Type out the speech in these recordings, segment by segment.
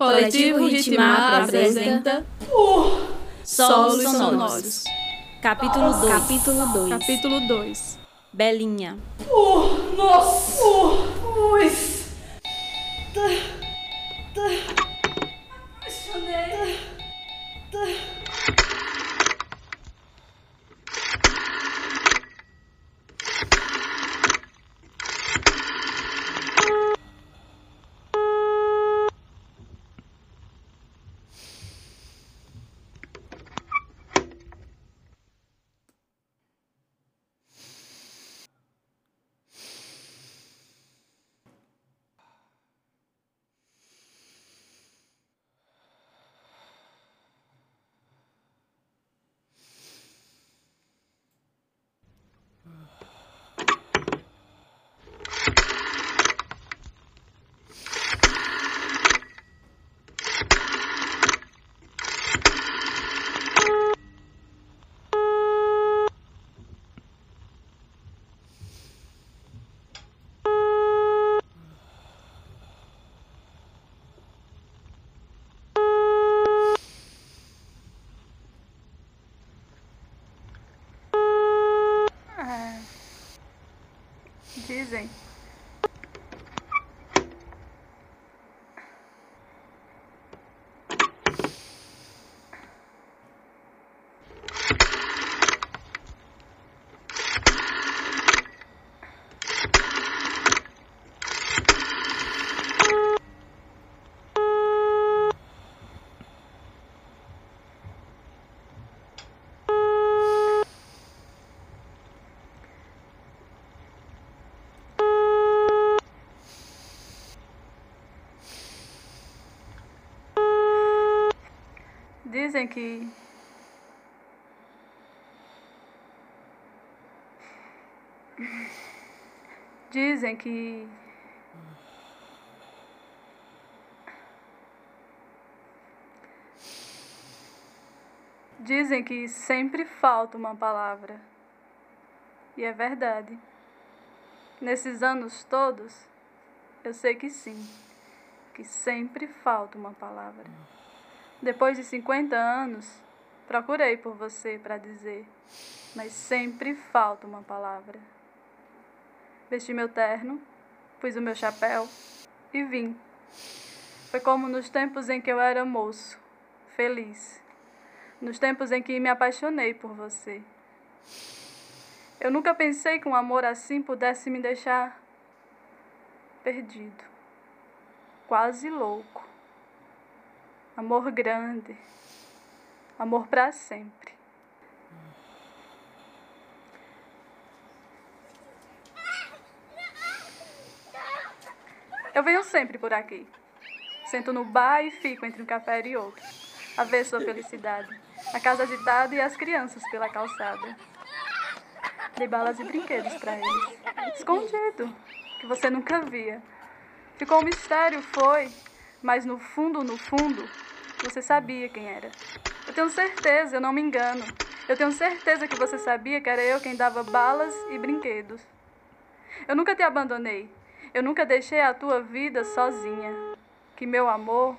Coletivo Ritmar apresenta Solos Sonoros. Capítulo 2. Capítulo 2. Capítulo 2. Belinha. Nossa! Ui! Dizem. Que. Dizem que. Dizem que sempre falta uma palavra. E é verdade. Nesses anos todos, eu sei que sim, que sempre falta uma palavra. Depois de 50 anos, procurei por você para dizer, mas sempre falta uma palavra. Vesti meu terno, pus o meu chapéu e vim. Foi como nos tempos em que eu era moço, feliz. Nos tempos em que me apaixonei por você. Eu nunca pensei que um amor assim pudesse me deixar perdido, quase louco. Amor grande, amor para sempre. Eu venho sempre por aqui. Sento no bar e fico entre um café e outro, a ver sua felicidade, a casa agitada e as crianças pela calçada. Dei balas e brinquedos para eles, escondido, que você nunca via. Ficou um mistério, foi, mas no fundo, no fundo, você sabia quem era. Eu tenho certeza, eu não me engano. Eu tenho certeza que você sabia que era eu quem dava balas e brinquedos. Eu nunca te abandonei. Eu nunca deixei a tua vida sozinha. Que meu amor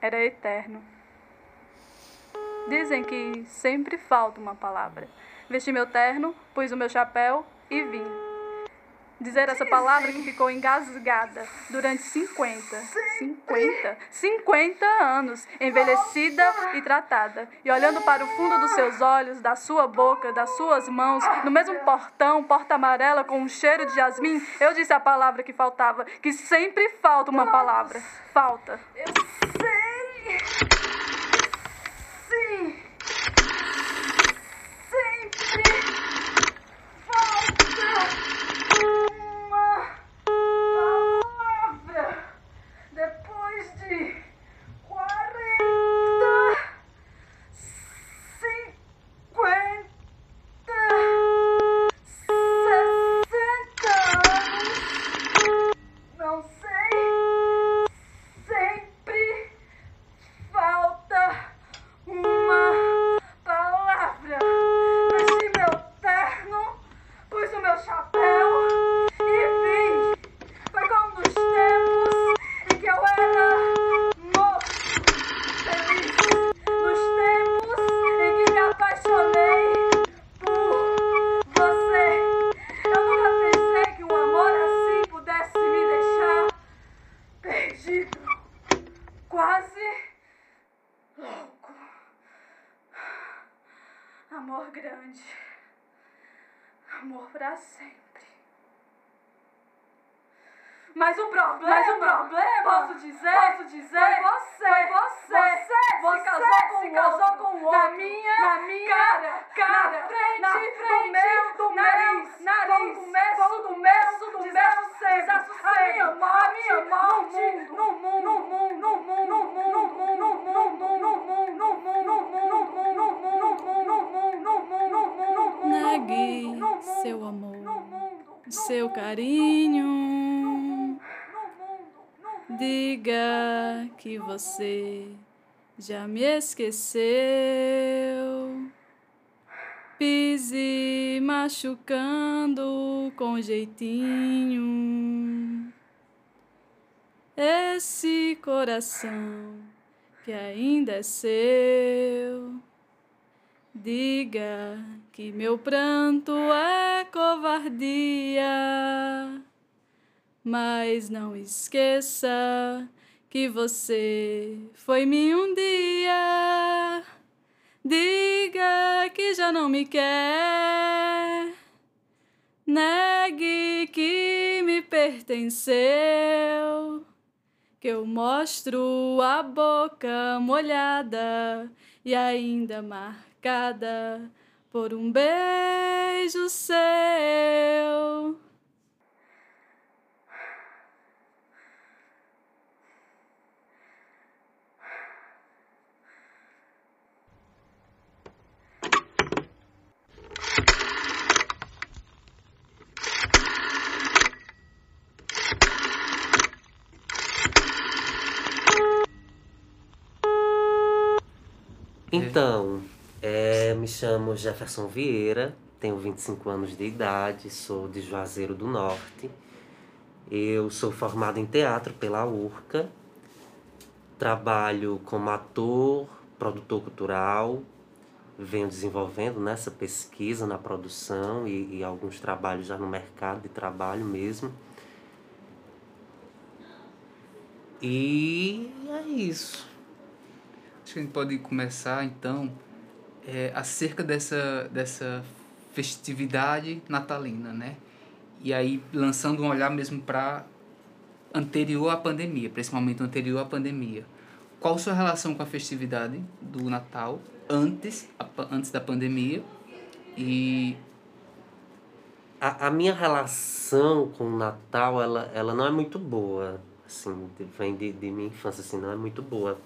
era eterno. Dizem que sempre falta uma palavra. Vesti meu terno, pus o meu chapéu e vim. Dizer essa palavra que ficou engasgada durante 50, 50, 50 anos, envelhecida e tratada. E olhando para o fundo dos seus olhos, da sua boca, das suas mãos, no mesmo portão, porta amarela com um cheiro de jasmim, eu disse a palavra que faltava, que sempre falta uma palavra. Falta. Eu sei! Sempre. Mas o problema, mas o problema, posso dizer, posso dizer, foi você, foi você, você, você se casou com, se casou com o outro, na minha, na minha cara, cara, na frente, na frente, do meu, do nariz, nariz, do começo, do começo, do desassossego, a minha morte, a minha morte, no mundo, no mundo, seu carinho. Diga que você já me esqueceu. Pise machucando com jeitinho. Esse coração que ainda é seu. Diga que meu pranto é covardia. Mas não esqueça que você foi-me um dia. Diga que já não me quer. Negue que me pertenceu. Que eu mostro a boca molhada e ainda marcada por um beijo seu. Então, é, me chamo Jefferson Vieira, tenho 25 anos de idade, sou de Juazeiro do Norte. Eu sou formado em teatro pela URCA, trabalho como ator, produtor cultural, venho desenvolvendo nessa pesquisa na produção e, e alguns trabalhos já no mercado de trabalho mesmo. E é isso. Acho que a gente pode começar então é, acerca dessa, dessa festividade natalina, né? E aí lançando um olhar mesmo para anterior à pandemia, para esse momento anterior à pandemia. Qual sua relação com a festividade do Natal antes, antes da pandemia e a, a minha relação com o Natal ela, ela não é muito boa assim vem de, de minha infância assim não é muito boa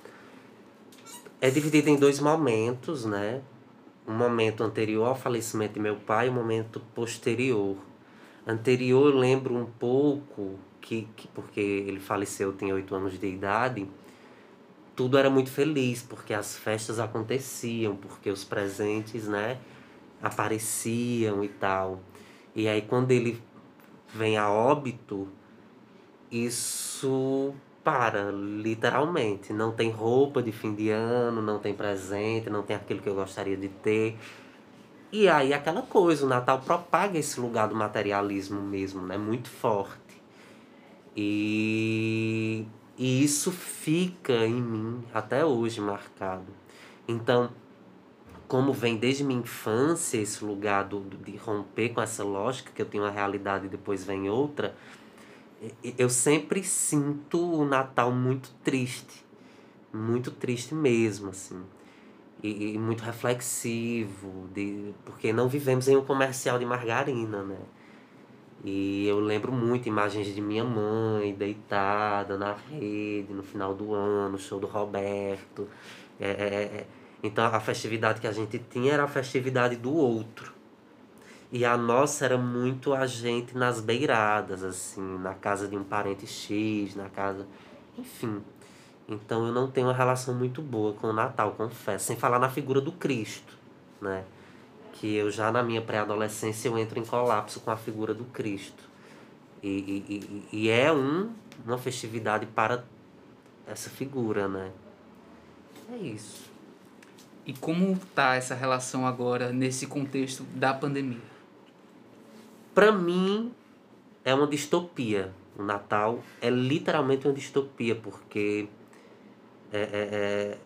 é dividida em dois momentos, né? Um momento anterior ao falecimento de meu pai um momento posterior. Anterior eu lembro um pouco que, que porque ele faleceu, tem oito anos de idade, tudo era muito feliz, porque as festas aconteciam, porque os presentes, né, apareciam e tal. E aí quando ele vem a óbito, isso para, literalmente. Não tem roupa de fim de ano, não tem presente, não tem aquilo que eu gostaria de ter. E aí aquela coisa, o Natal propaga esse lugar do materialismo mesmo, né? Muito forte. E, e isso fica em mim até hoje marcado. Então, como vem desde minha infância esse lugar do, de romper com essa lógica, que eu tenho uma realidade e depois vem outra, eu sempre sinto o Natal muito triste. Muito triste mesmo, assim. E, e, muito reflexivo, de, porque não vivemos em um comercial de margarina, né? E eu lembro muito imagens de minha mãe deitada na rede no final do ano, show do Roberto. É, é, é. Então a festividade que a gente tinha era a festividade do outro. E a nossa era muito a gente nas beiradas, assim, na casa de um parente X, na casa. Enfim. Então eu não tenho uma relação muito boa com o Natal, confesso. Sem falar na figura do Cristo, né? Que eu já na minha pré-adolescência eu entro em colapso com a figura do Cristo. E, e, e, e é um, uma festividade para essa figura, né? É isso. E como tá essa relação agora nesse contexto da pandemia? Para mim, é uma distopia. O Natal é literalmente uma distopia, porque é, é, é,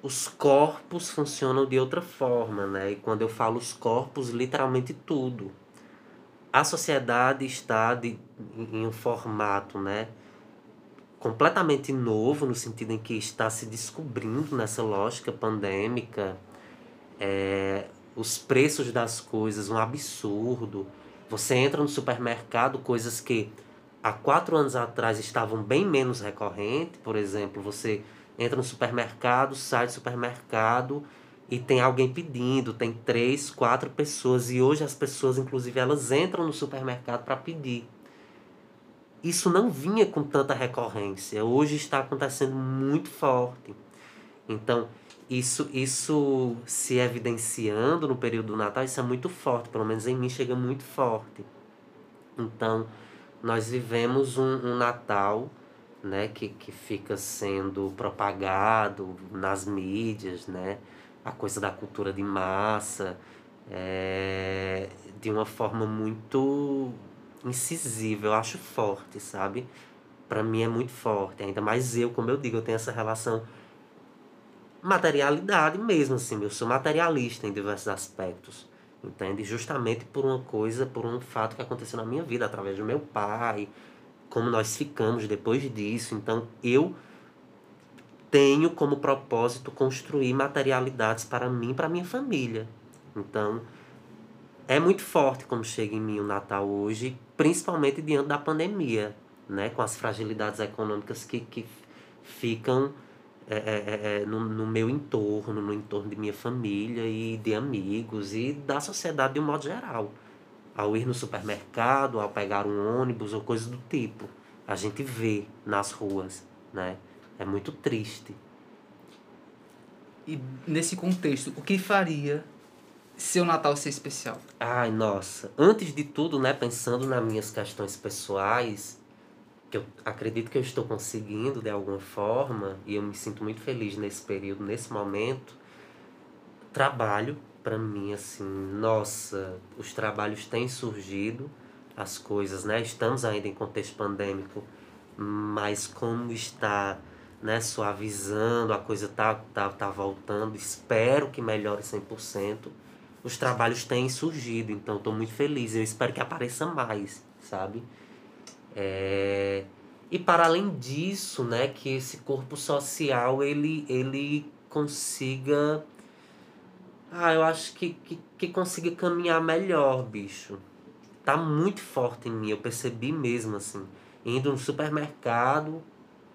os corpos funcionam de outra forma, né? E quando eu falo os corpos, literalmente tudo. A sociedade está de, em um formato, né? completamente novo, no sentido em que está se descobrindo nessa lógica pandêmica, é, os preços das coisas, um absurdo. Você entra no supermercado, coisas que há quatro anos atrás estavam bem menos recorrentes, por exemplo, você entra no supermercado, sai do supermercado e tem alguém pedindo, tem três, quatro pessoas, e hoje as pessoas, inclusive, elas entram no supermercado para pedir isso não vinha com tanta recorrência. Hoje está acontecendo muito forte. Então, isso, isso se evidenciando no período do Natal, isso é muito forte. Pelo menos em mim chega muito forte. Então, nós vivemos um, um Natal né, que, que fica sendo propagado nas mídias, né, a coisa da cultura de massa, é, de uma forma muito incisiva, eu acho forte, sabe? Para mim é muito forte, ainda mais eu, como eu digo, eu tenho essa relação materialidade mesmo, assim, eu sou materialista em diversos aspectos, entende? Justamente por uma coisa, por um fato que aconteceu na minha vida, através do meu pai, como nós ficamos depois disso, então eu tenho como propósito construir materialidades para mim para minha família. Então, é muito forte como chega em mim o Natal hoje, principalmente diante da pandemia, né? com as fragilidades econômicas que, que ficam é, é, é, é, no, no meu entorno, no entorno de minha família e de amigos e da sociedade de um modo geral. Ao ir no supermercado, ao pegar um ônibus ou coisa do tipo, a gente vê nas ruas, né? É muito triste. E nesse contexto, o que faria seu Natal ser especial? Ai, nossa. Antes de tudo, né, pensando nas minhas questões pessoais, que eu acredito que eu estou conseguindo de alguma forma, e eu me sinto muito feliz nesse período, nesse momento, trabalho para mim assim, nossa, os trabalhos têm surgido, as coisas, né? Estamos ainda em contexto pandêmico, mas como está, né, suavizando, a coisa tá tá tá voltando, espero que melhore 100% os trabalhos têm surgido, então estou muito feliz. Eu espero que apareça mais, sabe? É... E para além disso, né, que esse corpo social ele, ele consiga. Ah, eu acho que, que, que consiga caminhar melhor, bicho. Tá muito forte em mim, eu percebi mesmo, assim. Indo no supermercado,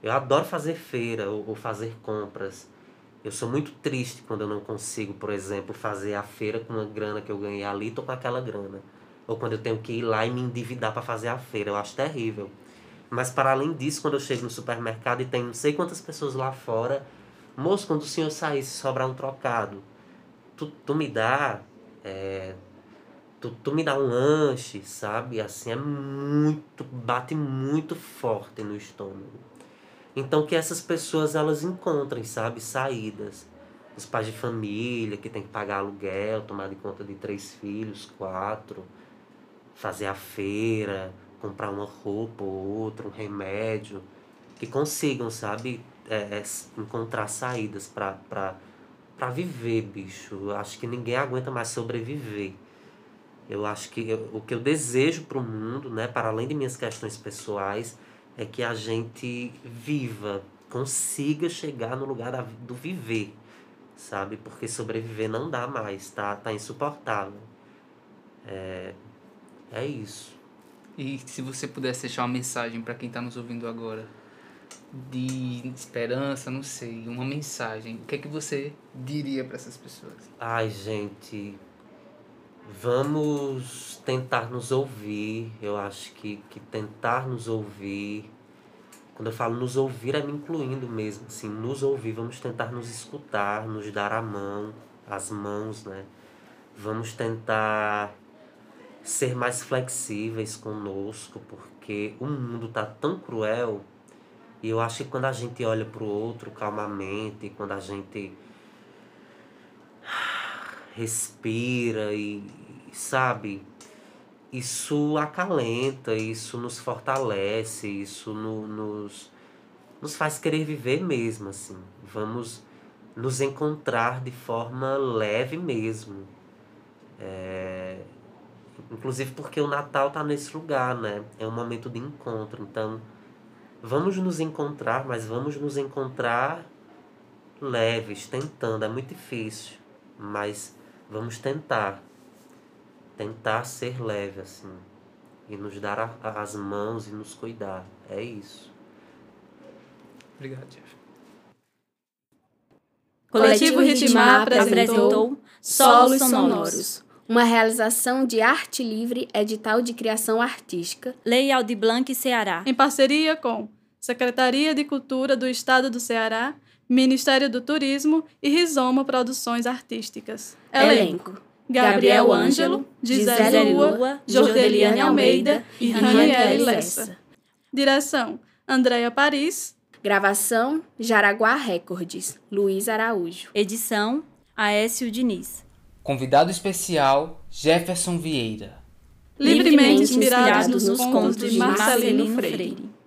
eu adoro fazer feira ou, ou fazer compras. Eu sou muito triste quando eu não consigo, por exemplo, fazer a feira com uma grana que eu ganhei ali, tô com aquela grana. Ou quando eu tenho que ir lá e me endividar para fazer a feira. Eu acho terrível. Mas para além disso, quando eu chego no supermercado e tem não sei quantas pessoas lá fora, moço, quando o senhor sair, se sobrar um trocado, tu, tu me dá. É, tu, tu me dá um lanche, sabe? Assim, é muito. bate muito forte no estômago. Então que essas pessoas elas encontrem, sabe, saídas. Os pais de família que tem que pagar aluguel, tomar de conta de três filhos, quatro, fazer a feira, comprar uma roupa ou outra, um remédio, que consigam, sabe, é, é, encontrar saídas para viver, bicho. Eu acho que ninguém aguenta mais sobreviver. Eu acho que eu, o que eu desejo para o mundo, né, para além de minhas questões pessoais, é que a gente viva, consiga chegar no lugar da, do viver, sabe? Porque sobreviver não dá mais, tá, tá insuportável. É, é isso. E se você pudesse deixar uma mensagem para quem está nos ouvindo agora, de esperança, não sei, uma mensagem, o que é que você diria para essas pessoas? Ai, gente, Vamos tentar nos ouvir. Eu acho que, que tentar nos ouvir. Quando eu falo nos ouvir, é me incluindo mesmo. Assim, nos ouvir, vamos tentar nos escutar, nos dar a mão, as mãos, né? Vamos tentar ser mais flexíveis conosco, porque o mundo tá tão cruel. E eu acho que quando a gente olha para o outro calmamente, quando a gente respira e, sabe, isso acalenta, isso nos fortalece, isso no, nos, nos faz querer viver mesmo, assim. Vamos, nos encontrar de forma leve mesmo. É, inclusive porque o Natal está nesse lugar, né? É um momento de encontro. Então, vamos nos encontrar, mas vamos nos encontrar leves, tentando. É muito difícil, mas vamos tentar. Tentar ser leve, assim. E nos dar a, as mãos e nos cuidar. É isso. Obrigado, Jeff. Coletivo Ritmar apresentou Solos Sonoros. Uma realização de arte livre, edital de criação artística. Lei Aldi Blanc, Ceará. em parceria com Secretaria de Cultura do Estado do Ceará, Ministério do Turismo e Rizoma Produções Artísticas. Elenco: Gabriel Ângelo, Gisele Lua, Jordeliane Almeida e Raniele Lessa. Direção: Andréia Paris. Gravação Jaraguá Records. Luiz Araújo. Edição Aécio Diniz. Convidado especial, Jefferson Vieira. Livremente inspirados nos contos de Marcelino Freire.